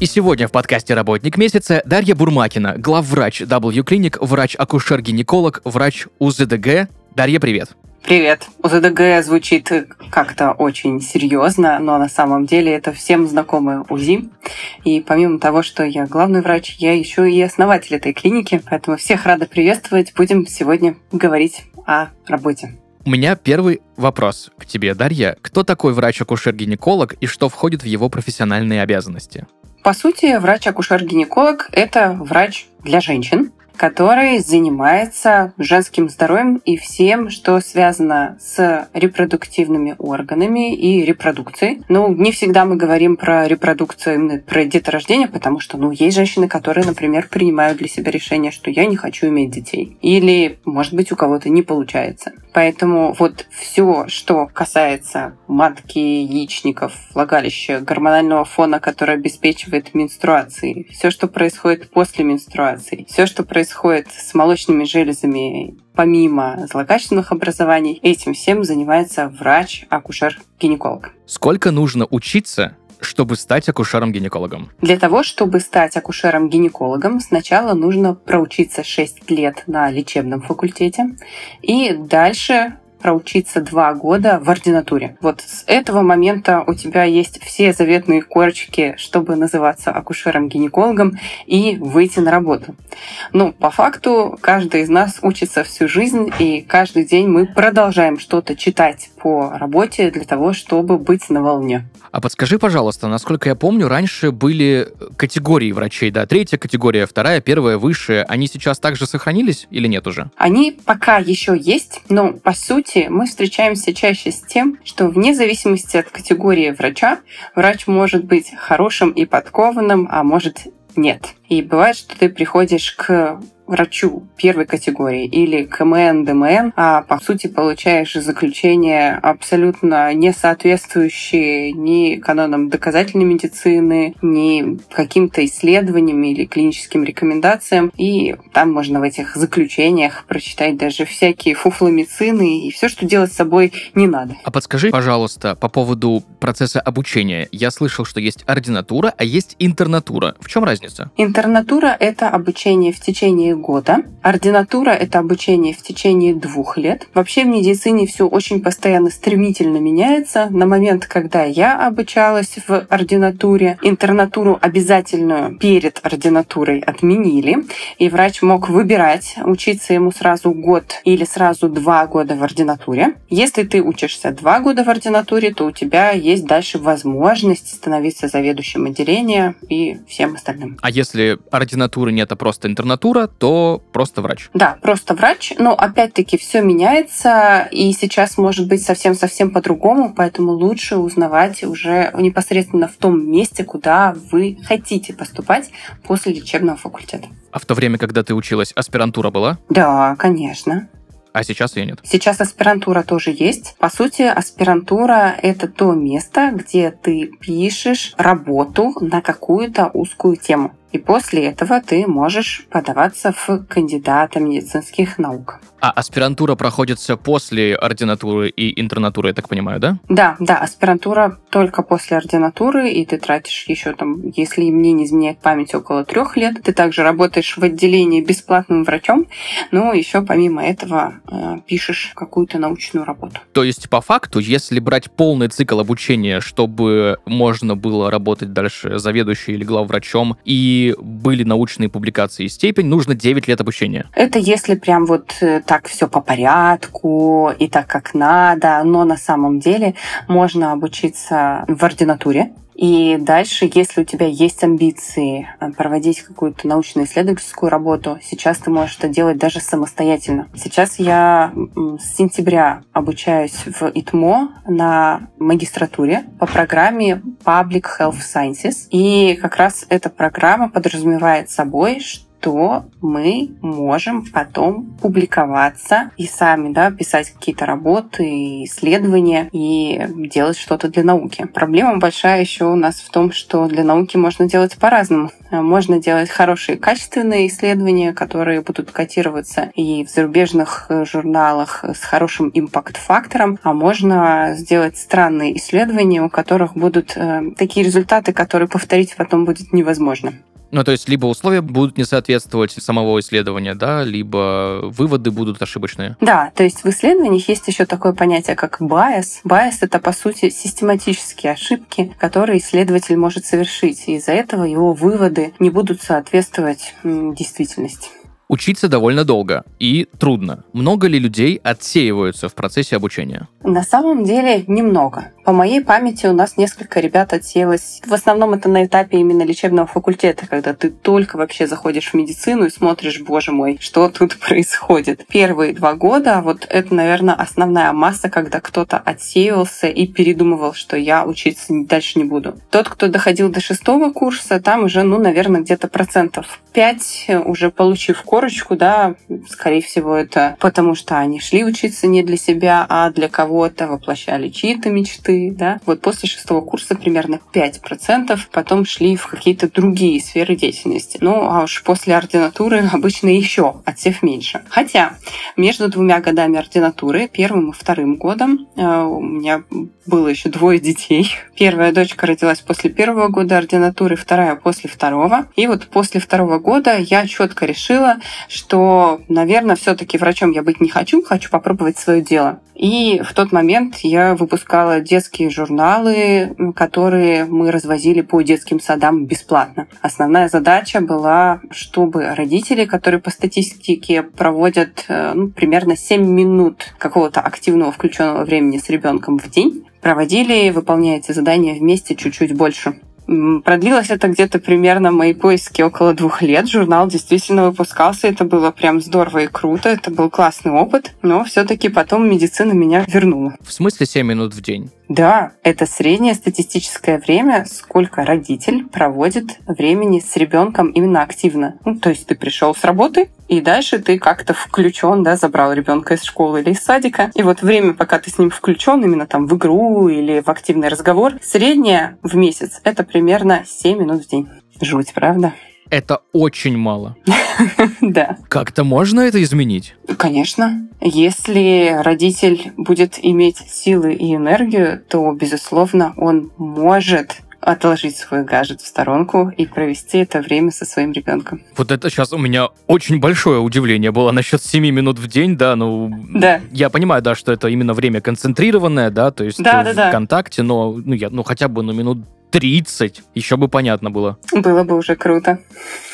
И сегодня в подкасте «Работник месяца» Дарья Бурмакина, главврач W Clinic, врач-акушер-гинеколог, врач УЗДГ. Дарья, привет! Привет. УЗДГ звучит как-то очень серьезно, но на самом деле это всем знакомое УЗИ. И помимо того, что я главный врач, я еще и основатель этой клиники, поэтому всех рада приветствовать. Будем сегодня говорить о работе. У меня первый вопрос к тебе, Дарья. Кто такой врач-акушер-гинеколог и что входит в его профессиональные обязанности? По сути, врач-акушер-гинеколог – это врач для женщин, который занимается женским здоровьем и всем, что связано с репродуктивными органами и репродукцией. Ну, не всегда мы говорим про репродукцию, именно про деторождение, потому что, ну, есть женщины, которые, например, принимают для себя решение, что я не хочу иметь детей. Или, может быть, у кого-то не получается. Поэтому вот все, что касается матки, яичников, влагалища, гормонального фона, который обеспечивает менструации, все, что происходит после менструации, все, что происходит происходит с молочными железами помимо злокачественных образований, этим всем занимается врач-акушер-гинеколог. Сколько нужно учиться, чтобы стать акушером-гинекологом? Для того, чтобы стать акушером-гинекологом, сначала нужно проучиться 6 лет на лечебном факультете и дальше проучиться два года в ординатуре. Вот с этого момента у тебя есть все заветные корочки, чтобы называться акушером-гинекологом и выйти на работу. Ну, по факту, каждый из нас учится всю жизнь, и каждый день мы продолжаем что-то читать по работе для того, чтобы быть на волне. А подскажи, пожалуйста, насколько я помню, раньше были категории врачей, да, третья категория, вторая, первая, высшая. Они сейчас также сохранились или нет уже? Они пока еще есть, но по сути мы встречаемся чаще с тем, что вне зависимости от категории врача, врач может быть хорошим и подкованным, а может нет. И бывает, что ты приходишь к врачу первой категории или КМН, ДМН, а по сути получаешь заключение абсолютно не соответствующие ни канонам доказательной медицины, ни каким-то исследованиям или клиническим рекомендациям. И там можно в этих заключениях прочитать даже всякие фуфломицины и все, что делать с собой не надо. А подскажи, пожалуйста, по поводу процесса обучения. Я слышал, что есть ординатура, а есть интернатура. В чем разница? Интернатура — это обучение в течение года. Ординатура — это обучение в течение двух лет. Вообще в медицине все очень постоянно стремительно меняется. На момент, когда я обучалась в ординатуре, интернатуру обязательную перед ординатурой отменили, и врач мог выбирать, учиться ему сразу год или сразу два года в ординатуре. Если ты учишься два года в ординатуре, то у тебя есть дальше возможность становиться заведующим отделения и всем остальным. А если ординатуры нет, а просто интернатура, то то просто врач. Да, просто врач. Но опять-таки все меняется, и сейчас может быть совсем-совсем по-другому, поэтому лучше узнавать уже непосредственно в том месте, куда вы хотите поступать после лечебного факультета. А в то время, когда ты училась, аспирантура была? Да, конечно. А сейчас ее нет? Сейчас аспирантура тоже есть. По сути, аспирантура — это то место, где ты пишешь работу на какую-то узкую тему. И после этого ты можешь подаваться в кандидата медицинских наук. А аспирантура проходится после ординатуры и интернатуры, я так понимаю, да? Да, да, аспирантура только после ординатуры, и ты тратишь еще там, если мне не изменяет память, около трех лет. Ты также работаешь в отделении бесплатным врачом, но еще помимо этого э, пишешь какую-то научную работу. То есть, по факту, если брать полный цикл обучения, чтобы можно было работать дальше заведующим или главврачом, и были научные публикации и степень, нужно 9 лет обучения? Это если прям вот э, так все по порядку и так, как надо, но на самом деле можно обучиться в ординатуре, и дальше, если у тебя есть амбиции э, проводить какую-то научно-исследовательскую работу, сейчас ты можешь это делать даже самостоятельно. Сейчас я с сентября обучаюсь в ИТМО на магистратуре по программе Public Health Sciences. И как раз эта программа подразумевает собой, что то мы можем потом публиковаться и сами да, писать какие-то работы, исследования и делать что-то для науки. Проблема большая еще у нас в том, что для науки можно делать по-разному. Можно делать хорошие качественные исследования, которые будут котироваться и в зарубежных журналах с хорошим импакт-фактором, а можно сделать странные исследования, у которых будут э, такие результаты, которые повторить потом будет невозможно. Ну, то есть, либо условия будут не соответствовать самого исследования, да, либо выводы будут ошибочные. Да, то есть в исследованиях есть еще такое понятие, как bias. Bias — это, по сути, систематические ошибки, которые исследователь может совершить, и из-за этого его выводы не будут соответствовать действительности. Учиться довольно долго и трудно. Много ли людей отсеиваются в процессе обучения? На самом деле немного. По моей памяти у нас несколько ребят отсеялось. В основном это на этапе именно лечебного факультета, когда ты только вообще заходишь в медицину и смотришь, боже мой, что тут происходит. Первые два года, вот это, наверное, основная масса, когда кто-то отсеивался и передумывал, что я учиться дальше не буду. Тот, кто доходил до шестого курса, там уже, ну, наверное, где-то процентов 5, уже получив корочку, да, скорее всего, это потому что они шли учиться не для себя, а для кого-то, воплощали чьи-то мечты, да. Вот после шестого курса примерно 5% потом шли в какие-то другие сферы деятельности. Ну, а уж после ординатуры обычно еще отсев меньше. Хотя между двумя годами ординатуры, первым и вторым годом, э, у меня было еще двое детей. Первая дочка родилась после первого года ординатуры, вторая после второго. И вот после второго года я четко решила, что, наверное, все-таки врачом я быть не хочу, хочу попробовать свое дело. И в тот момент я выпускала детские журналы, которые мы развозили по детским садам бесплатно. Основная задача была, чтобы родители, которые по статистике проводят э, ну, примерно 7 минут какого-то активного включенного времени с ребенком в день, проводили, выполняя эти задания вместе чуть-чуть больше. Продлилось это где-то примерно мои поиски около двух лет. Журнал действительно выпускался. Это было прям здорово и круто. Это был классный опыт. Но все-таки потом медицина меня вернула. В смысле 7 минут в день? Да, это среднее статистическое время, сколько родитель проводит времени с ребенком именно активно. Ну, то есть ты пришел с работы, и дальше ты как-то включен, да, забрал ребенка из школы или из садика. И вот время, пока ты с ним включен, именно там в игру или в активный разговор, среднее в месяц это примерно 7 минут в день. Жуть, правда? Это очень мало. Да. Как-то можно это изменить? Конечно. Если родитель будет иметь силы и энергию, то, безусловно, он может отложить свой гаджет в сторонку и провести это время со своим ребенком. Вот это сейчас у меня очень большое удивление было насчет 7 минут в день, да, ну... Да. Я понимаю, да, что это именно время концентрированное, да, то есть да, в да, да. ВКонтакте, но ну, я, ну хотя бы ну, минут 30, еще бы понятно было. Было бы уже круто.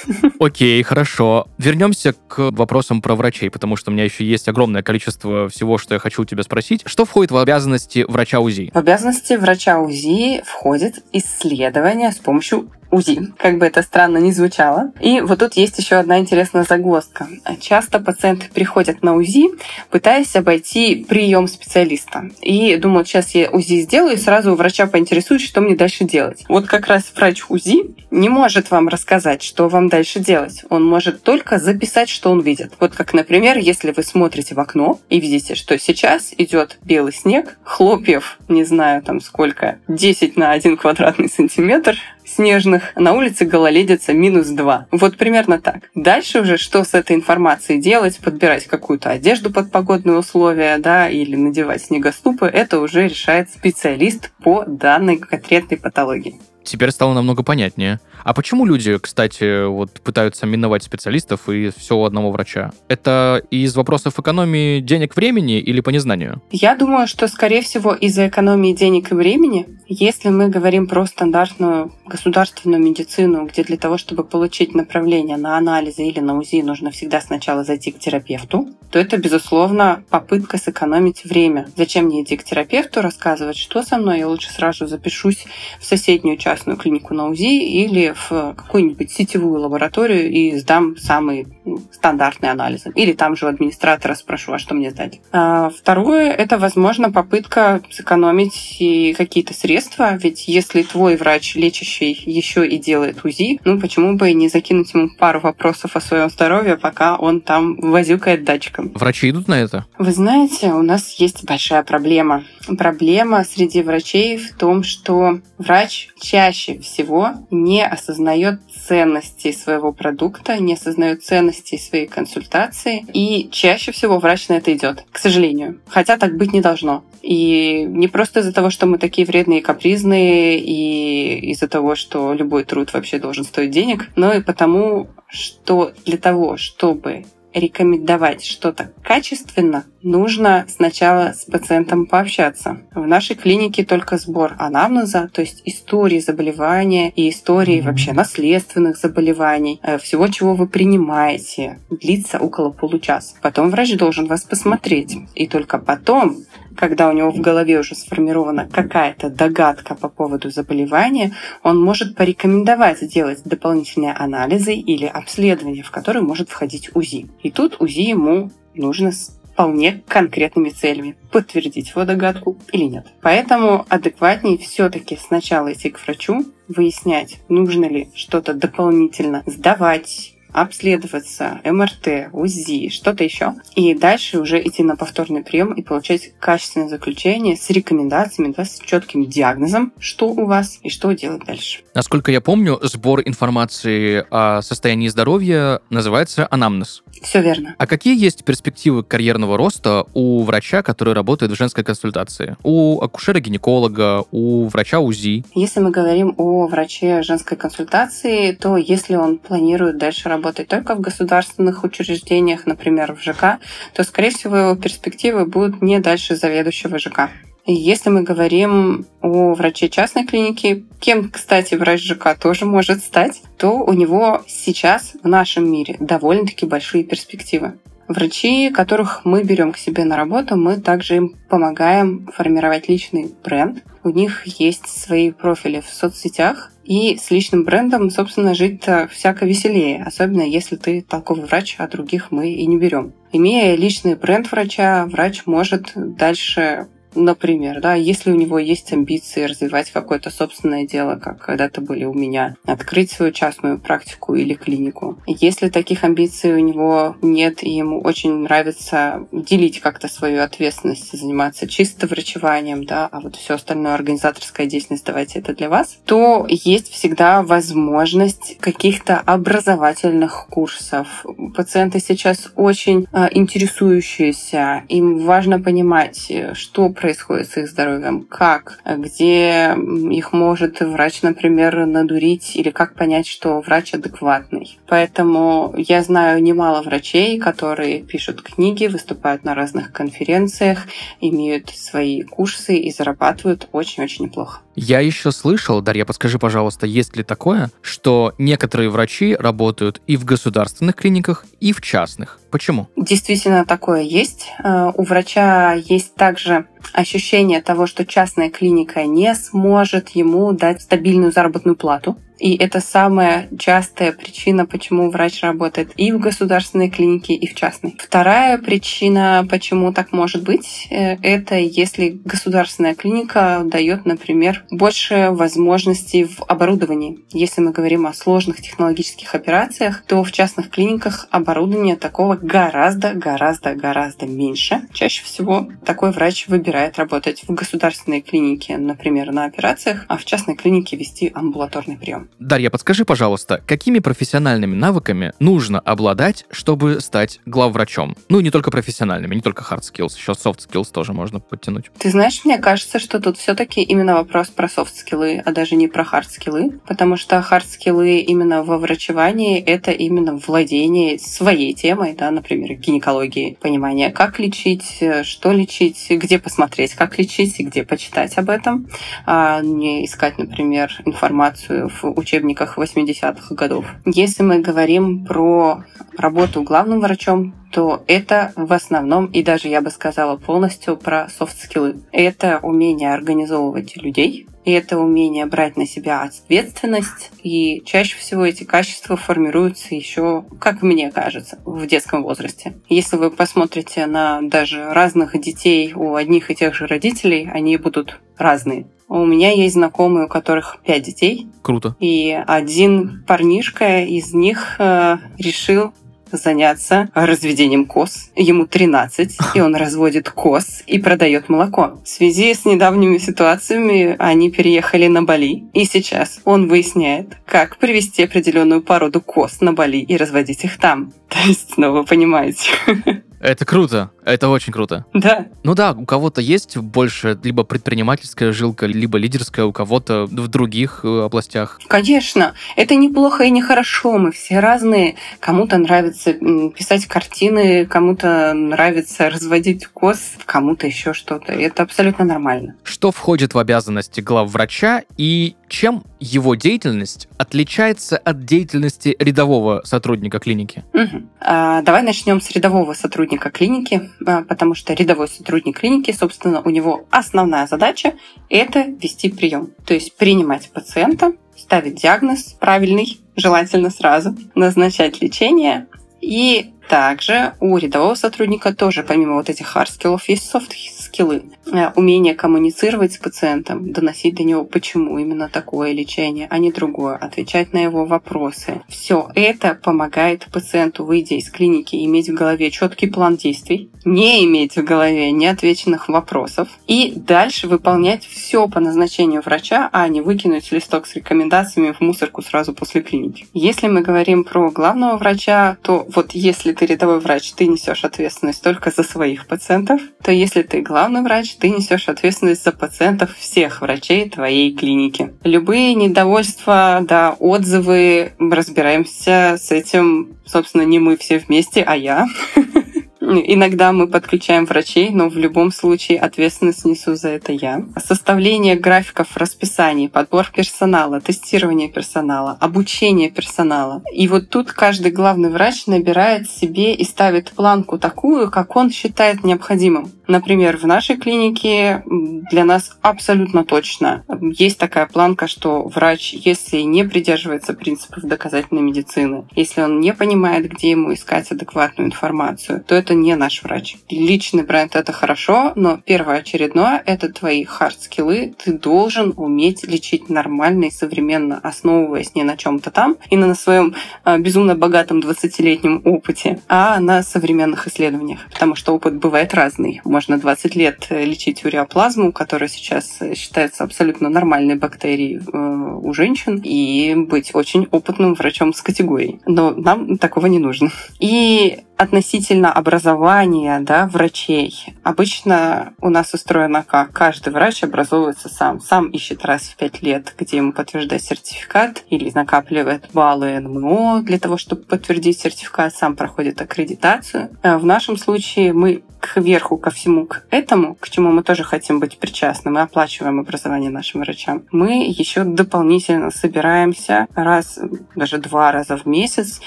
Окей, хорошо. Вернемся к вопросам про врачей, потому что у меня еще есть огромное количество всего, что я хочу у тебя спросить. Что входит в обязанности врача УЗИ? В обязанности врача УЗИ входит исследование с помощью УЗИ, как бы это странно ни звучало. И вот тут есть еще одна интересная загвоздка. Часто пациенты приходят на УЗИ, пытаясь обойти прием специалиста. И думают, сейчас я УЗИ сделаю, и сразу у врача поинтересуюсь, что мне дальше делать. Вот как раз врач УЗИ не может вам рассказать, что вам дальше делать. Он может только записать, что он видит. Вот как, например, если вы смотрите в окно и видите, что сейчас идет белый снег, хлопьев, не знаю там сколько, 10 на 1 квадратный сантиметр, снежных, на улице гололедица минус 2. Вот примерно так. Дальше уже что с этой информацией делать, подбирать какую-то одежду под погодные условия, да, или надевать снегоступы, это уже решает специалист по данной конкретной патологии. Теперь стало намного понятнее. А почему люди, кстати, вот пытаются миновать специалистов и все у одного врача? Это из вопросов экономии денег, времени или по незнанию? Я думаю, что, скорее всего, из-за экономии денег и времени. Если мы говорим про стандартную государственную медицину, где для того, чтобы получить направление на анализы или на УЗИ, нужно всегда сначала зайти к терапевту, то это, безусловно, попытка сэкономить время. Зачем мне идти к терапевту, рассказывать, что со мной, я лучше сразу запишусь в соседнюю частную клинику на УЗИ или в какую-нибудь сетевую лабораторию и сдам самые ну, стандартные анализы. Или там же у администратора спрошу, а что мне сдать. А второе, это, возможно, попытка сэкономить и какие-то средства, ведь если твой врач лечащий еще и делает УЗИ, ну почему бы не закинуть ему пару вопросов о своем здоровье, пока он там возюкает датчиком. Врачи идут на это? Вы знаете, у нас есть большая проблема. Проблема среди врачей в том, что врач чаще всего не осознает ценности своего продукта, не осознает ценности своей консультации, и чаще всего врач на это идет, к сожалению. Хотя так быть не должно. И не просто из-за того, что мы такие вредные и капризные, и из-за того, что любой труд вообще должен стоить денег, но и потому, что для того, чтобы рекомендовать что-то качественно, нужно сначала с пациентом пообщаться. В нашей клинике только сбор анамнеза, то есть истории заболевания и истории вообще наследственных заболеваний, э, всего, чего вы принимаете, длится около получаса. Потом врач должен вас посмотреть. И только потом когда у него в голове уже сформирована какая-то догадка по поводу заболевания, он может порекомендовать сделать дополнительные анализы или обследования, в которые может входить УЗИ. И тут УЗИ ему нужно с вполне конкретными целями. Подтвердить его догадку или нет. Поэтому адекватнее все-таки сначала идти к врачу, выяснять, нужно ли что-то дополнительно сдавать, обследоваться, МРТ, УЗИ, что-то еще. И дальше уже идти на повторный прием и получать качественное заключение с рекомендациями, да, с четким диагнозом, что у вас и что делать дальше. Насколько я помню, сбор информации о состоянии здоровья называется анамнез. Все верно. А какие есть перспективы карьерного роста у врача, который работает в женской консультации? У акушера-гинеколога, у врача УЗИ? Если мы говорим о враче женской консультации, то если он планирует дальше работать только в государственных учреждениях, например, в ЖК, то, скорее всего, его перспективы будут не дальше заведующего ЖК. Если мы говорим о враче частной клиники, кем, кстати, врач ЖК тоже может стать, то у него сейчас в нашем мире довольно-таки большие перспективы. Врачи, которых мы берем к себе на работу, мы также им помогаем формировать личный бренд. У них есть свои профили в соцсетях, и с личным брендом, собственно, жить-то всяко веселее, особенно если ты толковый врач, а других мы и не берем. Имея личный бренд врача, врач может дальше Например, да, если у него есть амбиции развивать какое-то собственное дело, как когда-то были у меня, открыть свою частную практику или клинику. Если таких амбиций у него нет, и ему очень нравится делить как-то свою ответственность, заниматься чисто врачеванием, да, а вот все остальное организаторская деятельность, давайте это для вас, то есть всегда возможность каких-то образовательных курсов. Пациенты сейчас очень э, интересующиеся, им важно понимать, что происходит происходит с их здоровьем, как, где их может врач, например, надурить, или как понять, что врач адекватный. Поэтому я знаю немало врачей, которые пишут книги, выступают на разных конференциях, имеют свои курсы и зарабатывают очень-очень неплохо. Я еще слышал, Дарья, подскажи, пожалуйста, есть ли такое, что некоторые врачи работают и в государственных клиниках, и в частных? Почему? Действительно, такое есть. Э, у врача есть также ощущение того, что частная клиника не сможет ему дать стабильную заработную плату. И это самая частая причина, почему врач работает и в государственной клинике, и в частной. Вторая причина, почему так может быть, э, это если государственная клиника дает, например, больше возможностей в оборудовании. Если мы говорим о сложных технологических операциях, то в частных клиниках оборудования такого гораздо, гораздо, гораздо меньше. Чаще всего такой врач выбирает работать в государственной клинике, например, на операциях, а в частной клинике вести амбулаторный прием. Дарья, подскажи, пожалуйста, какими профессиональными навыками нужно обладать, чтобы стать главврачом? Ну, не только профессиональными, не только hard skills, еще soft skills тоже можно подтянуть. Ты знаешь, мне кажется, что тут все-таки именно вопрос про soft skills, а даже не про hard skills, потому что hard skills именно во врачевании это именно владение своей темой, да, например, гинекологии, понимание, как лечить, что лечить, где посмотреть, как лечить и где почитать об этом, а не искать, например, информацию в учебниках 80-х годов. Если мы говорим про работу главным врачом, то это в основном, и даже я бы сказала полностью про софт-скиллы. Это умение организовывать людей, это умение брать на себя ответственность. И чаще всего эти качества формируются еще, как мне кажется, в детском возрасте. Если вы посмотрите на даже разных детей у одних и тех же родителей, они будут разные. У меня есть знакомые, у которых пять детей. Круто. И один парнишка из них э, решил заняться разведением коз. Ему 13, и он разводит коз и продает молоко. В связи с недавними ситуациями они переехали на Бали, и сейчас он выясняет, как привести определенную породу коз на Бали и разводить их там. То есть, ну, вы понимаете. Это круто, это очень круто. Да. Ну да, у кого-то есть больше либо предпринимательская жилка, либо лидерская, у кого-то в других э, областях. Конечно, это неплохо и нехорошо, мы все разные. Кому-то нравится писать картины, кому-то нравится разводить коз, кому-то еще что-то. Это абсолютно нормально. Что входит в обязанности главврача и чем его деятельность отличается от деятельности рядового сотрудника клиники? Угу. А, давай начнем с рядового сотрудника клиники, потому что рядовой сотрудник клиники, собственно, у него основная задача – это вести прием, то есть принимать пациента, ставить диагноз правильный, желательно сразу, назначать лечение и также у рядового сотрудника тоже, помимо вот этих hard скиллов, есть soft скиллы. Э, умение коммуницировать с пациентом, доносить до него, почему именно такое лечение, а не другое, отвечать на его вопросы. Все это помогает пациенту, выйдя из клиники, иметь в голове четкий план действий, не иметь в голове неотвеченных вопросов и дальше выполнять все по назначению врача, а не выкинуть листок с рекомендациями в мусорку сразу после клиники. Если мы говорим про главного врача, то вот если ты рядовой врач, ты несешь ответственность только за своих пациентов, то если ты главный врач, ты несешь ответственность за пациентов всех врачей твоей клиники. Любые недовольства, да, отзывы, разбираемся с этим, собственно, не мы все вместе, а я. Иногда мы подключаем врачей, но в любом случае ответственность несу за это я. Составление графиков расписаний, подбор персонала, тестирование персонала, обучение персонала. И вот тут каждый главный врач набирает себе и ставит планку такую, как он считает необходимым. Например, в нашей клинике для нас абсолютно точно есть такая планка, что врач, если не придерживается принципов доказательной медицины, если он не понимает, где ему искать адекватную информацию, то это не наш врач. Личный бренд — это хорошо, но первоочередное — это твои хард-скиллы. Ты должен уметь лечить нормально и современно, основываясь не на чем то там и на своем а, безумно богатом 20-летнем опыте, а на современных исследованиях. Потому что опыт бывает разный. Можно 20 лет лечить уреоплазму, которая сейчас считается абсолютно нормальной бактерией э, у женщин, и быть очень опытным врачом с категорией. Но нам такого не нужно. И относительно образования да, врачей. Обычно у нас устроено как? Каждый врач образовывается сам. Сам ищет раз в пять лет, где ему подтверждать сертификат или накапливает баллы НМО для того, чтобы подтвердить сертификат, сам проходит аккредитацию. Э, в нашем случае мы кверху ко всему к этому, к чему мы тоже хотим быть причастны, мы оплачиваем образование нашим врачам, мы еще дополнительно собираемся раз, даже два раза в месяц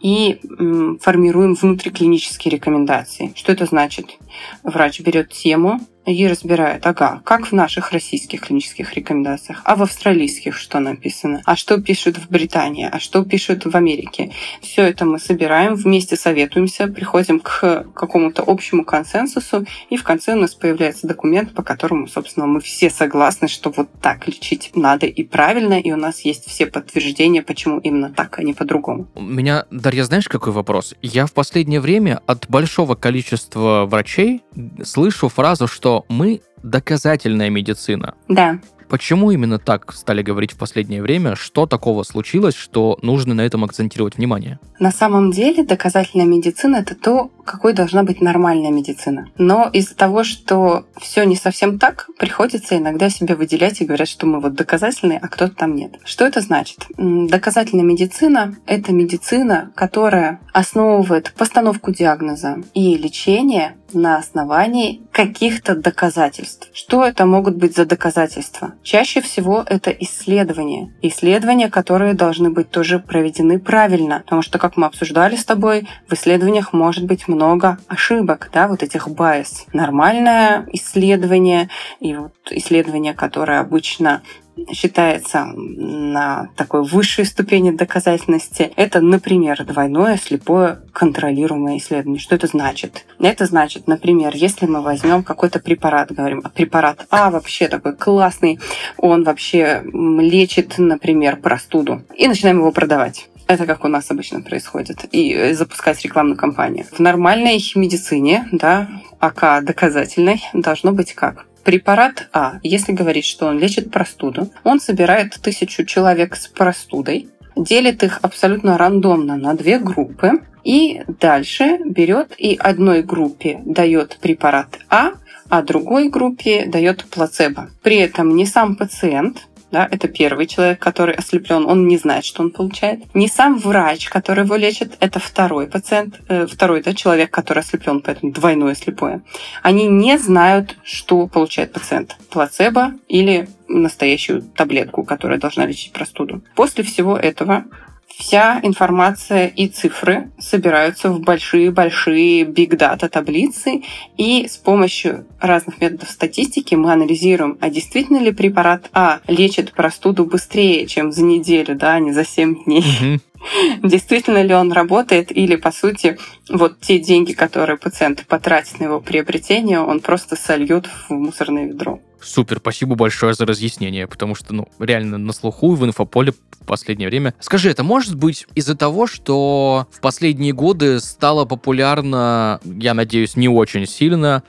и формируем внутриклинические рекомендации. Что это значит? Врач берет тему, и разбирает, ага, как в наших российских клинических рекомендациях, а в австралийских что написано, а что пишут в Британии, а что пишут в Америке. Все это мы собираем, вместе советуемся, приходим к какому-то общему консенсусу, и в конце у нас появляется документ, по которому, собственно, мы все согласны, что вот так лечить надо и правильно, и у нас есть все подтверждения, почему именно так, а не по-другому. У меня, Дарья, знаешь, какой вопрос? Я в последнее время от большого количества врачей слышу фразу, что мы доказательная медицина. Да. Почему именно так стали говорить в последнее время? Что такого случилось, что нужно на этом акцентировать внимание? На самом деле доказательная медицина это то, какой должна быть нормальная медицина. Но из-за того, что все не совсем так, приходится иногда себя выделять и говорят, что мы вот доказательные, а кто-то там нет. Что это значит? Доказательная медицина — это медицина, которая основывает постановку диагноза и лечение на основании каких-то доказательств. Что это могут быть за доказательства? Чаще всего это исследования. Исследования, которые должны быть тоже проведены правильно. Потому что, как мы обсуждали с тобой, в исследованиях может быть много ошибок, да, вот этих байс. Нормальное исследование и вот исследование, которое обычно считается на такой высшей ступени доказательности. Это, например, двойное слепое контролируемое исследование. Что это значит? Это значит, например, если мы возьмем какой-то препарат, говорим, препарат А вообще такой классный, он вообще лечит, например, простуду, и начинаем его продавать. Это как у нас обычно происходит. И запускать рекламную кампанию. В нормальной медицине, да, АК доказательной, должно быть как? Препарат А, если говорить, что он лечит простуду, он собирает тысячу человек с простудой, делит их абсолютно рандомно на две группы, и дальше берет и одной группе дает препарат А, а другой группе дает плацебо. При этом не сам пациент, да, это первый человек, который ослеплен, он не знает, что он получает. Не сам врач, который его лечит, это второй пациент, э, второй да, человек, который ослеплен, поэтому двойное слепое. Они не знают, что получает пациент. Плацебо или настоящую таблетку, которая должна лечить простуду. После всего этого вся информация и цифры собираются в большие-большие big data таблицы, и с помощью разных методов статистики мы анализируем, а действительно ли препарат А лечит простуду быстрее, чем за неделю, да, а не за 7 дней. Mm-hmm действительно ли он работает, или, по сути, вот те деньги, которые пациент потратит на его приобретение, он просто сольет в мусорное ведро. Супер, спасибо большое за разъяснение, потому что, ну, реально на слуху в инфополе в последнее время. Скажи, это может быть из-за того, что в последние годы стало популярно, я надеюсь, не очень сильно,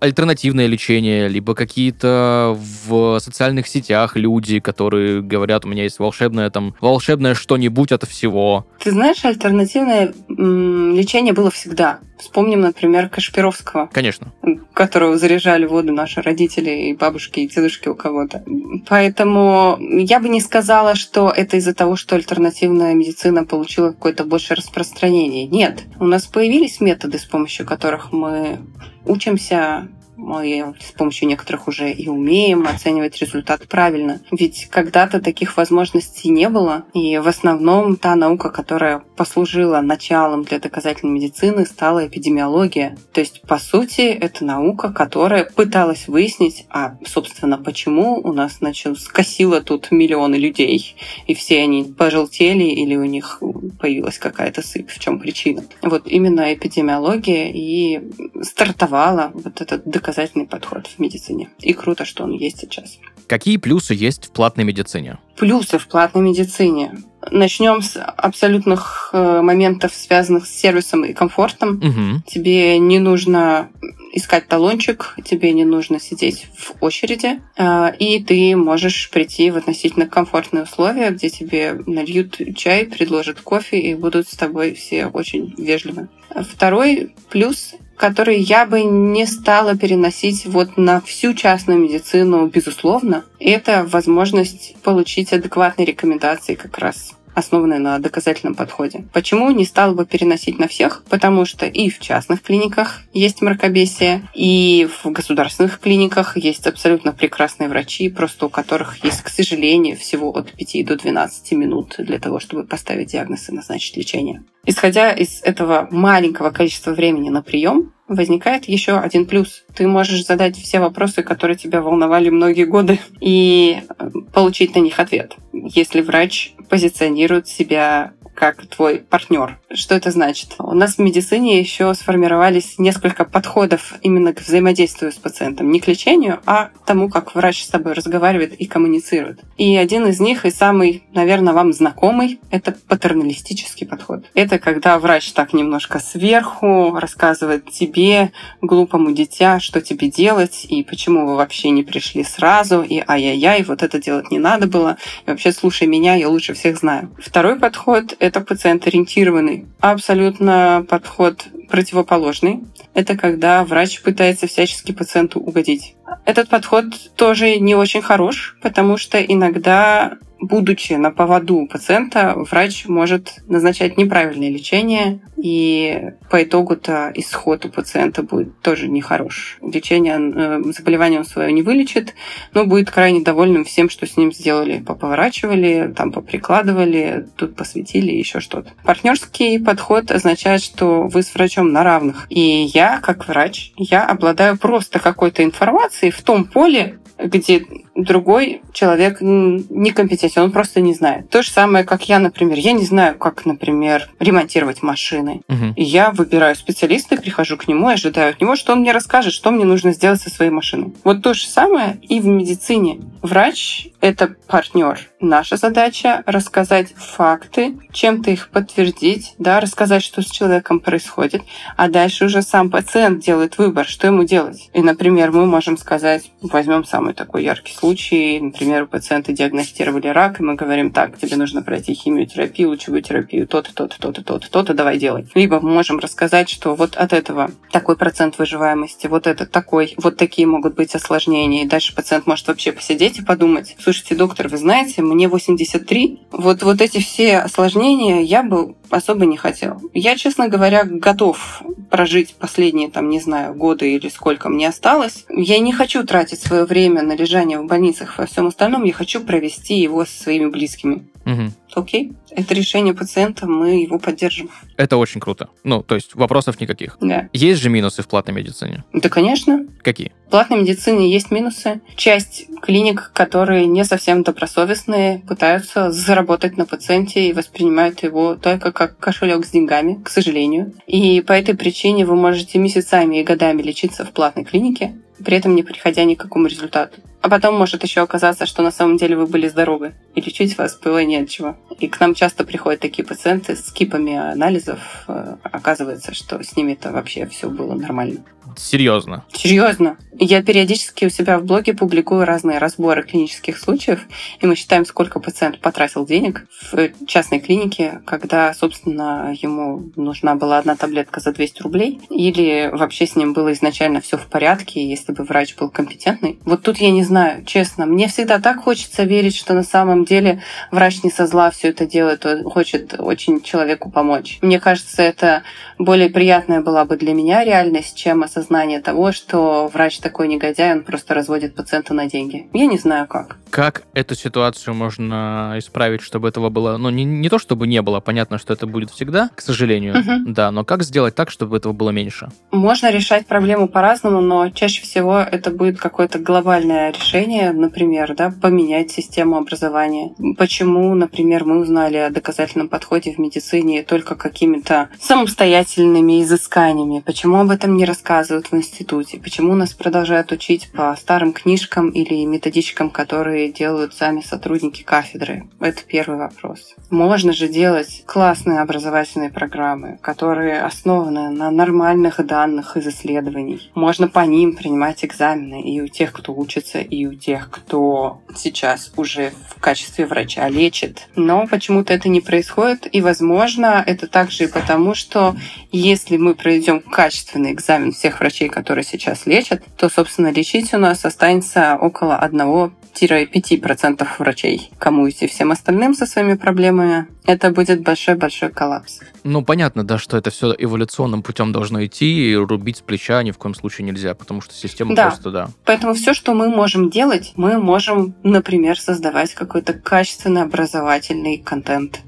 альтернативное лечение, либо какие-то в социальных сетях люди, которые говорят, у меня есть волшебное там, волшебное что-нибудь от всего. Ты знаешь, альтернативное лечение было всегда. Вспомним, например, Кашпировского. Конечно. Которого заряжали воду наши родители и бабушки, и дедушки у кого-то. Поэтому я бы не сказала, что это из-за того, что альтернативная медицина получила какое-то большее распространение. Нет. У нас появились методы, с помощью которых мы учимся мы с помощью некоторых уже и умеем оценивать результат правильно. Ведь когда-то таких возможностей не было, и в основном та наука, которая послужила началом для доказательной медицины, стала эпидемиология. То есть, по сути, это наука, которая пыталась выяснить, а, собственно, почему у нас значит, скосило тут миллионы людей, и все они пожелтели или у них появилась какая-то сыпь, в чем причина. Вот именно эпидемиология и стартовала вот этот доказательный подход в медицине. И круто, что он есть сейчас. Какие плюсы есть в платной медицине? Плюсы в платной медицине. Начнем с абсолютных э, моментов, связанных с сервисом и комфортом. Угу. Тебе не нужно искать талончик, тебе не нужно сидеть в очереди, э, и ты можешь прийти в относительно комфортные условия, где тебе нальют чай, предложат кофе и будут с тобой все очень вежливы. Второй плюс который я бы не стала переносить вот на всю частную медицину, безусловно, это возможность получить адекватные рекомендации как раз основанная на доказательном подходе. Почему не стал бы переносить на всех? Потому что и в частных клиниках есть мракобесие, и в государственных клиниках есть абсолютно прекрасные врачи, просто у которых есть, к сожалению, всего от 5 до 12 минут для того, чтобы поставить диагноз и назначить лечение. Исходя из этого маленького количества времени на прием, возникает еще один плюс. Ты можешь задать все вопросы, которые тебя волновали многие годы, и э, получить на них ответ. Если врач позиционирует себя как твой партнер. Что это значит? У нас в медицине еще сформировались несколько подходов именно к взаимодействию с пациентом. Не к лечению, а к тому, как врач с тобой разговаривает и коммуницирует. И один из них, и самый, наверное, вам знакомый, это патерналистический подход. Это когда врач так немножко сверху рассказывает тебе, глупому дитя, что тебе делать, и почему вы вообще не пришли сразу, и ай-яй-яй, вот это делать не надо было, и вообще слушай меня, я лучше всех знаю. Второй подход — это пациент-ориентированный. Абсолютно подход противоположный. Это когда врач пытается всячески пациенту угодить. Этот подход тоже не очень хорош, потому что иногда будучи на поводу у пациента, врач может назначать неправильное лечение, и по итогу-то исход у пациента будет тоже нехорош. Лечение э, заболевание он свое не вылечит, но будет крайне довольным всем, что с ним сделали. Поповорачивали, там поприкладывали, тут посветили, еще что-то. Партнерский подход означает, что вы с врачом на равных. И я, как врач, я обладаю просто какой-то информацией в том поле, где другой человек некомпетентен, он просто не знает. То же самое, как я, например. Я не знаю, как, например, ремонтировать машины. И я выбираю специалиста, прихожу к нему и ожидаю от него, что он мне расскажет, что мне нужно сделать со своей машиной. Вот то же самое и в медицине. Врач — это партнер. Наша задача — рассказать факты, чем-то их подтвердить, да, рассказать, что с человеком происходит, а дальше уже сам пациент делает выбор, что ему делать. И, например, мы можем сказать, возьмем самый такой яркий случай, например, у пациента диагностировали рак, и мы говорим, так, тебе нужно пройти химиотерапию, лучевую терапию, то-то, то-то, то-то, то-то, то-то, давай делай. Либо мы можем рассказать, что вот от этого такой процент выживаемости, вот это такой, вот такие могут быть осложнения. И дальше пациент может вообще посидеть и подумать, слушайте, доктор, вы знаете, мне 83, вот, вот эти все осложнения я бы особо не хотел. Я, честно говоря, готов прожить последние, там, не знаю, годы или сколько мне осталось. Я не хочу тратить свое время на лежание в больницах во всем остальном. Я хочу провести его со своими близкими. Мгм. Окей? Это решение пациента, мы его поддержим. Это очень круто. Ну, то есть вопросов никаких. Да. Есть же минусы в платной медицине? Да, конечно. Какие? В платной медицине есть минусы. Часть клиник, которые не совсем добросовестные, пытаются заработать на пациенте и воспринимают его только как кошелек с деньгами, к сожалению. И по этой причине вы можете месяцами и годами лечиться в платной клинике, при этом не приходя ни к какому результату. А потом может еще оказаться, что на самом деле вы были здоровы, и лечить вас было не от чего. И к нам часто приходят такие пациенты с кипами анализов. Э, Оказывается, что с ними-то вообще все было нормально. Серьезно. Серьезно. Я периодически у себя в блоге публикую разные разборы клинических случаев, и мы считаем, сколько пациент потратил денег в частной клинике, когда, собственно, ему нужна была одна таблетка за 200 рублей, или вообще с ним было изначально все в порядке, если бы врач был компетентный. Вот тут я не знаю, честно. Мне всегда так хочется верить, что на самом деле врач не со зла все это делает, он хочет очень человеку помочь. Мне кажется, это более приятная была бы для меня реальность, чем осознание того, что врач такой негодяй, он просто разводит пациента на деньги. Я не знаю как. Как эту ситуацию можно исправить, чтобы этого было... Ну, не, не то, чтобы не было, понятно, что это будет всегда, к сожалению, Мгм. да, но как сделать так, чтобы этого было меньше? Можно решать проблему по-разному, но чаще всего это будет какое-то глобальное решение, например, да, поменять систему образования. Почему, например, мы узнали о доказательном подходе в медицине только какими-то самостоятельными изысканиями? Почему об этом не рассказывают в институте? Почему нас продолжают учить по старым книжкам или методичкам, которые делают сами сотрудники кафедры? Это первый вопрос. Можно же делать классные образовательные программы, которые основаны на нормальных данных из исследований. Можно по ним принимать экзамены и у тех, кто учится, и у тех, кто сейчас уже в качестве врача лечит. Но почему-то это не происходит, и, возможно, это также и потому, что если мы проведем качественный экзамен всех врачей, которые сейчас лечат, то, собственно, лечить у нас останется около 1-5% врачей. Кому идти всем остальным со своими проблемами, это будет большой-большой коллапс. Ну, понятно, да, что это все эволюционным путем должно идти, и рубить с плеча ни в коем случае нельзя, потому что система Да. просто, да. Поэтому все, что мы можем делать, мы можем, например, создавать какой-то качественный образовательный контент.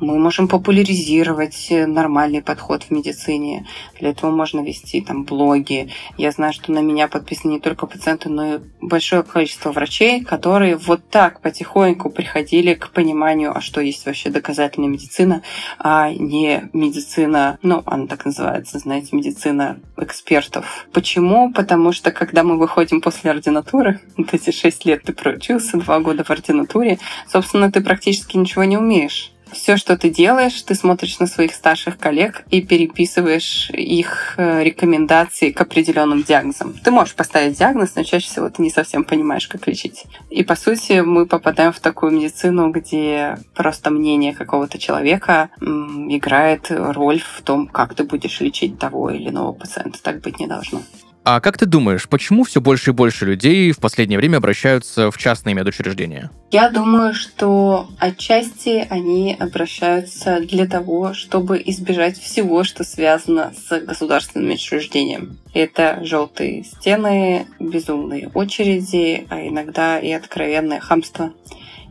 Мы можем популяризировать э, нормальный подход в медицине. Для этого можно вести там блоги. Я знаю, что на меня подписаны не только пациенты, но и большое количество врачей, которые вот так потихоньку приходили к пониманию, а что есть вообще доказательная медицина, а не медицина, ну, она так называется, знаете, медицина экспертов. Почему? Потому что когда мы выходим после ординатуры, вот эти шесть лет ты проучился, два года в ординатуре, собственно, ты практически ничего не умеешь. Все, что ты делаешь, ты смотришь на своих старших коллег и переписываешь их э, рекомендации к определенным диагнозам. Ты можешь поставить диагноз, но чаще всего ты не совсем понимаешь, как лечить. И по сути мы попадаем в такую медицину, где просто мнение какого-то человека играет роль в том, как ты будешь лечить того или иного пациента. Так быть не должно. А как ты думаешь, почему все больше и больше людей в последнее время обращаются в частные медучреждения? Я думаю, что отчасти они обращаются для того, чтобы избежать всего, что связано с государственным учреждением. Это желтые стены, безумные очереди, а иногда и откровенное хамство.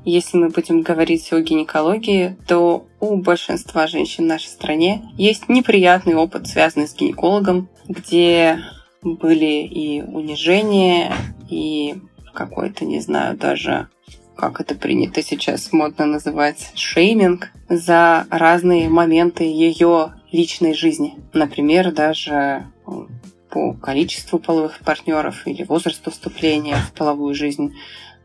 Если мы будем говорить о гинекологии, то у большинства женщин в нашей стране есть неприятный опыт, связанный с гинекологом, где были и унижения, и какой-то, не знаю, даже как это принято сейчас модно называть, шейминг за разные моменты ее личной жизни. Например, даже по количеству половых партнеров или возрасту вступления в половую жизнь.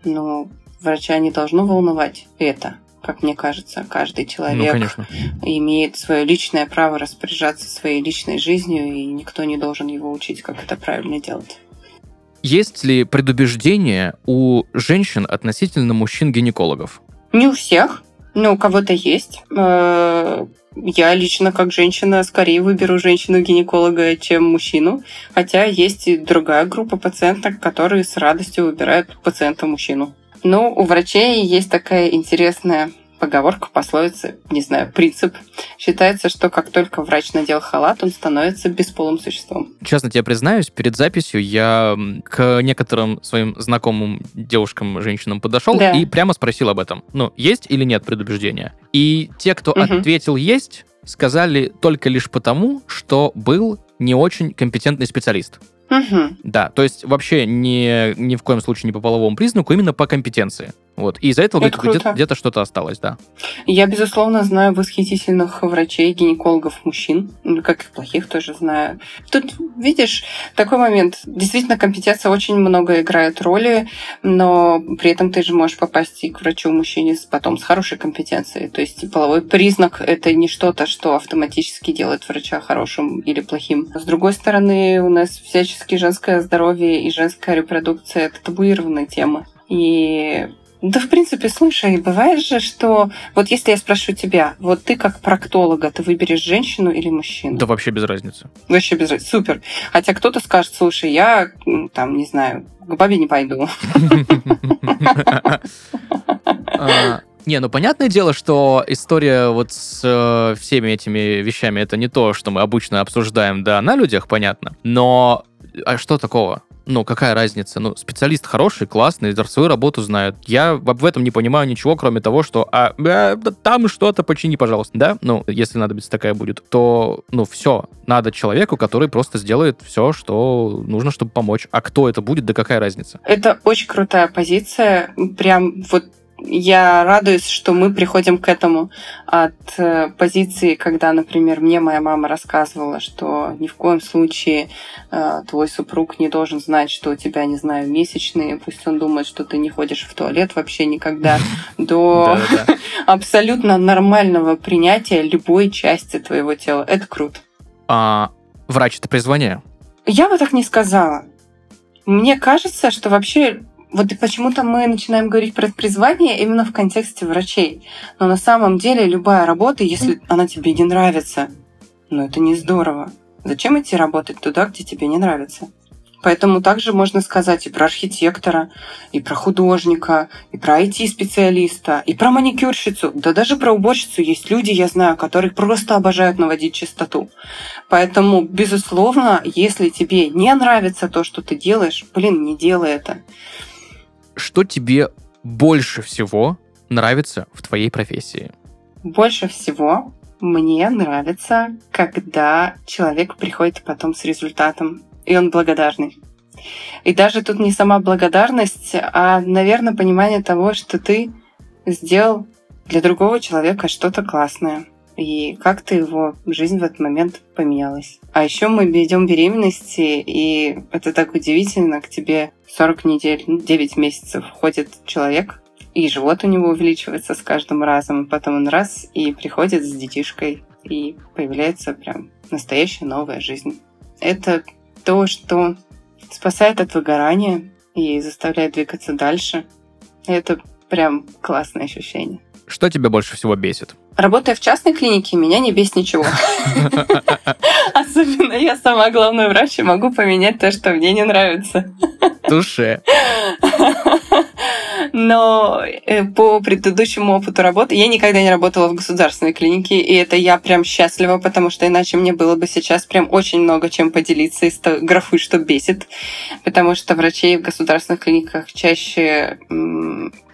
Но врача не должно волновать это. Как мне кажется, каждый человек ну, имеет свое личное право распоряжаться своей личной жизнью, и никто не должен его учить, как это правильно делать. Есть ли предубеждение у женщин относительно мужчин-гинекологов? Не у всех, но у кого-то есть. Э, я лично, как женщина, скорее выберу женщину-гинеколога, чем мужчину. Хотя есть и другая группа пациенток, которые с радостью выбирают пациента-мужчину. Ну, у врачей есть такая интересная поговорка, пословица, не знаю, принцип. Считается, что как только врач надел халат, он становится бесполым существом. Честно тебе признаюсь, перед записью я к некоторым своим знакомым девушкам, женщинам подошел да. и прямо спросил об этом. Ну, есть или нет предубеждения? И те, кто угу. ответил «есть», сказали только лишь потому, что был не очень компетентный специалист. Угу. Да, то есть вообще ни, ни в коем случае не по половому признаку, именно по компетенции. Вот. И из-за этого где-то, где-то что-то осталось, да. Я, безусловно, знаю восхитительных врачей, гинекологов мужчин, ну, как и плохих тоже знаю. Тут, видишь, такой момент. Действительно, компетенция очень много играет роли, но при этом ты же можешь попасть и к врачу-мужчине потом с хорошей компетенцией. То есть половой признак — это не что-то, что автоматически делает врача хорошим или плохим. С другой стороны, у нас всячески женское здоровье и женская репродукция — это табуированная тема. И да, в принципе, слушай, бывает же, что вот если я спрошу тебя, вот ты как проктолога, ты выберешь женщину или мужчину? Да вообще без разницы. Вообще без разницы, супер. Хотя кто-то скажет, слушай, я там, не знаю, к бабе не пойду. А, не, ну понятное дело, что история вот с э, всеми этими вещами это не то, что мы обычно обсуждаем, да, на людях, понятно. Но а что такого? Ну, какая разница? Ну, специалист хороший, классный, свою работу знает. Я в этом не понимаю ничего, кроме того, что а, а там что-то почини, пожалуйста, да? Ну, если надобность такая будет, то, ну, все. Надо человеку, который просто сделает все, что нужно, чтобы помочь. А кто это будет, да какая разница? Это очень крутая позиция. Прям вот я радуюсь, что мы приходим к этому от э, позиции, когда, например, мне моя мама рассказывала, что ни в коем случае э, твой супруг не должен знать, что у тебя, не знаю, месячные, пусть он думает, что ты не ходишь в туалет вообще никогда, до абсолютно нормального принятия любой части твоего тела. Это круто. А врач это призвание? Я бы так не сказала. Мне кажется, что вообще вот почему-то мы начинаем говорить про призвание именно в контексте врачей. Но на самом деле любая работа, если она тебе не нравится, ну это не здорово. Зачем идти работать туда, где тебе не нравится? Поэтому также можно сказать и про архитектора, и про художника, и про IT-специалиста, и про маникюрщицу. Да даже про уборщицу есть люди, я знаю, которые просто обожают наводить чистоту. Поэтому, безусловно, если тебе не нравится то, что ты делаешь, блин, не делай это что тебе больше всего нравится в твоей профессии? Больше всего мне нравится, когда человек приходит потом с результатом, и он благодарный. И даже тут не сама благодарность, а, наверное, понимание того, что ты сделал для другого человека что-то классное и как-то его жизнь в этот момент поменялась. А еще мы ведем беременности, и это так удивительно, к тебе 40 недель, 9 месяцев ходит человек, и живот у него увеличивается с каждым разом, и потом он раз и приходит с детишкой, и появляется прям настоящая новая жизнь. Это то, что спасает от выгорания и заставляет двигаться дальше. Это прям классное ощущение. Что тебя больше всего бесит? Работая в частной клинике, меня не бесит ничего. Особенно я сама главный врач и могу поменять то, что мне не нравится. Туше. Но э, по предыдущему опыту работы я никогда не работала в государственной клинике, и это я прям счастлива, потому что иначе мне было бы сейчас прям очень много чем поделиться из графы, что бесит, потому что врачей в государственных клиниках чаще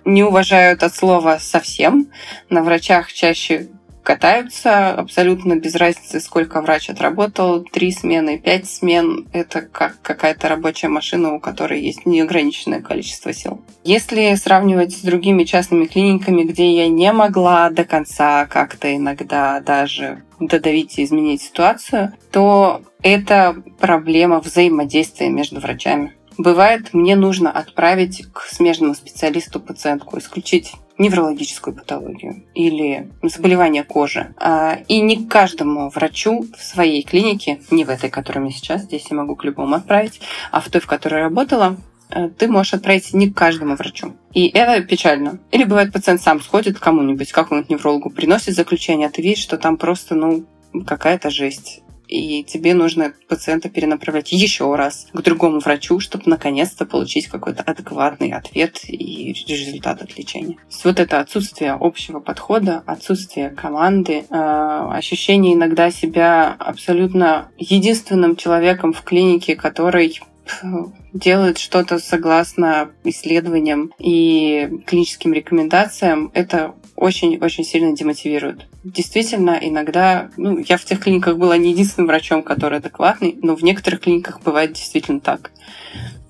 не уважают от слова совсем. На врачах чаще катаются абсолютно без разницы, сколько врач отработал. Три смены, пять смен – это как какая-то рабочая машина, у которой есть неограниченное количество сил. Если сравнивать с другими частными клиниками, где я не могла до конца как-то иногда даже додавить и изменить ситуацию, то это проблема взаимодействия между врачами. Бывает, мне нужно отправить к смежному специалисту пациентку, исключить неврологическую патологию или заболевание кожи. А, и не каждому врачу в своей клинике, не в этой, которая мне сейчас, здесь я могу к любому отправить, а в той, в которой работала, э, ты можешь отправить не к каждому врачу. И это печально. Или бывает, пациент сам сходит к кому-нибудь, к какому-нибудь неврологу, приносит заключение, а ты видишь, что там просто, ну, какая-то жесть и тебе нужно пациента перенаправлять еще раз к другому врачу, чтобы наконец-то получить какой-то адекватный ответ и результат от лечения. То есть вот это отсутствие общего подхода, отсутствие команды, э, ощущение иногда себя абсолютно единственным человеком в клинике, который делает что-то согласно исследованиям и клиническим рекомендациям, это очень-очень сильно демотивирует. Действительно, иногда, ну, я в тех клиниках была не единственным врачом, который адекватный, но в некоторых клиниках бывает действительно так.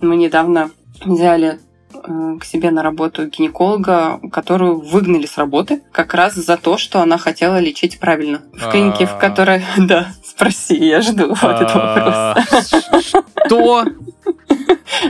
Мы недавно взяли э, к себе на работу гинеколога, которую выгнали с работы как раз за то, что она хотела лечить правильно. В клинике, в которой... Да, спроси, я жду вот этот вопрос. Что?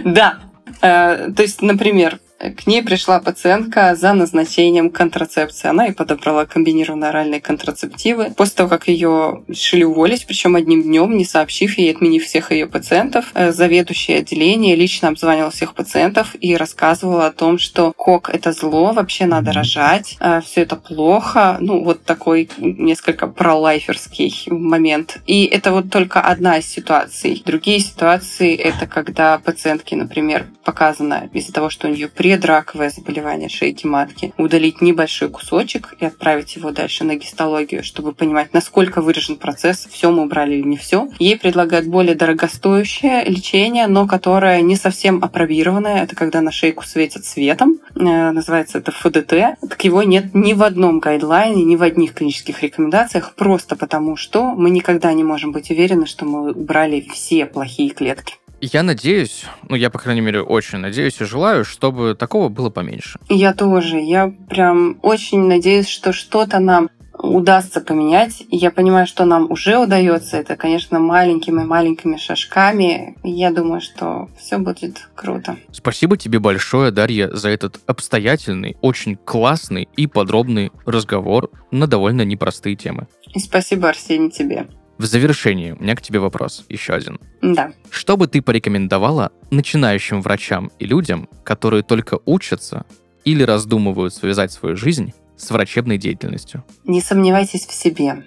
Да. Э, то есть, например, к ней пришла пациентка за назначением контрацепции. Она и подобрала комбинированные оральные контрацептивы. После того, как ее решили уволить, причем одним днем, не сообщив ей, отменив всех ее пациентов, э, заведующее отделение лично обзванивала всех пациентов и рассказывала о том, что кок — это зло, вообще надо рожать, э, все это плохо. Ну, вот такой несколько пролайферский момент. И это вот только одна из ситуаций. Другие ситуации — это когда пациентке, например, показано из-за того, что у нее при предраковое заболевание шейки матки, удалить небольшой кусочек и отправить его дальше на гистологию, чтобы понимать, насколько выражен процесс, все мы убрали или не все. Ей предлагают более дорогостоящее лечение, но которое не совсем апробированное. Это когда на шейку светят светом. Э, называется это ФДТ. Так его нет ни в одном гайдлайне, ни в одних клинических рекомендациях, просто потому что мы никогда не можем быть уверены, что мы убрали все плохие клетки. Я надеюсь, ну я, по крайней мере, очень надеюсь и желаю, чтобы такого было поменьше. Я тоже. Я прям очень надеюсь, что что-то нам удастся поменять. Я понимаю, что нам уже удается. Это, конечно, маленькими-маленькими шажками. Я думаю, что все будет круто. Спасибо тебе большое, Дарья, за этот обстоятельный, очень классный и подробный разговор на довольно непростые темы. И спасибо, Арсений, тебе. В завершении у меня к тебе вопрос, еще один. Да. Что бы ты порекомендовала начинающим врачам и людям, которые только учатся или раздумывают связать свою жизнь с врачебной деятельностью? Не сомневайтесь в себе.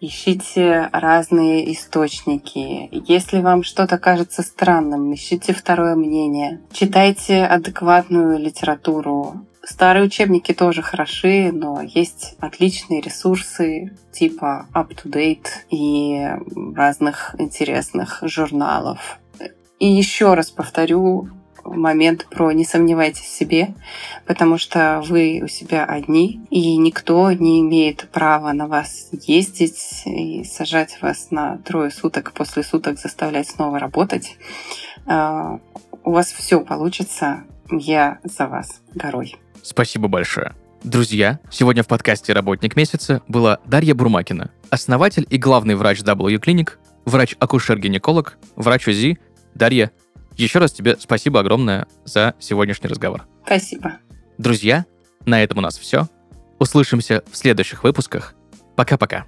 Ищите разные источники. Если вам что-то кажется странным, ищите второе мнение. Читайте адекватную литературу. Старые учебники тоже хороши, но есть отличные ресурсы типа UpToDate и разных интересных журналов. И еще раз повторю момент про «не сомневайтесь в себе», потому что вы у себя одни, и никто не имеет права на вас ездить и сажать вас на трое суток, после суток заставлять снова работать. А, у вас все получится. Я за вас горой. Спасибо большое. Друзья, сегодня в подкасте «Работник месяца» была Дарья Бурмакина, основатель и главный врач W Clinic, врач-акушер-гинеколог, врач УЗИ. Дарья, еще раз тебе спасибо огромное за сегодняшний разговор. Спасибо. Друзья, на этом у нас все. Услышимся в следующих выпусках. Пока-пока.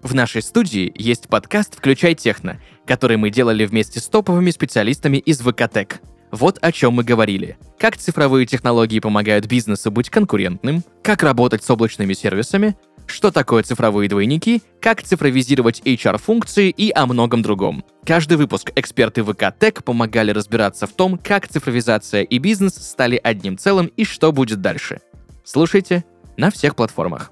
В нашей студии есть подкаст «Включай техно», который мы делали вместе с топовыми специалистами из ВКТЭК. Вот о чем мы говорили. Как цифровые технологии помогают бизнесу быть конкурентным, как работать с облачными сервисами, что такое цифровые двойники, как цифровизировать HR-функции и о многом другом. Каждый выпуск эксперты ВК Тек помогали разбираться в том, как цифровизация и бизнес стали одним целым и что будет дальше. Слушайте на всех платформах.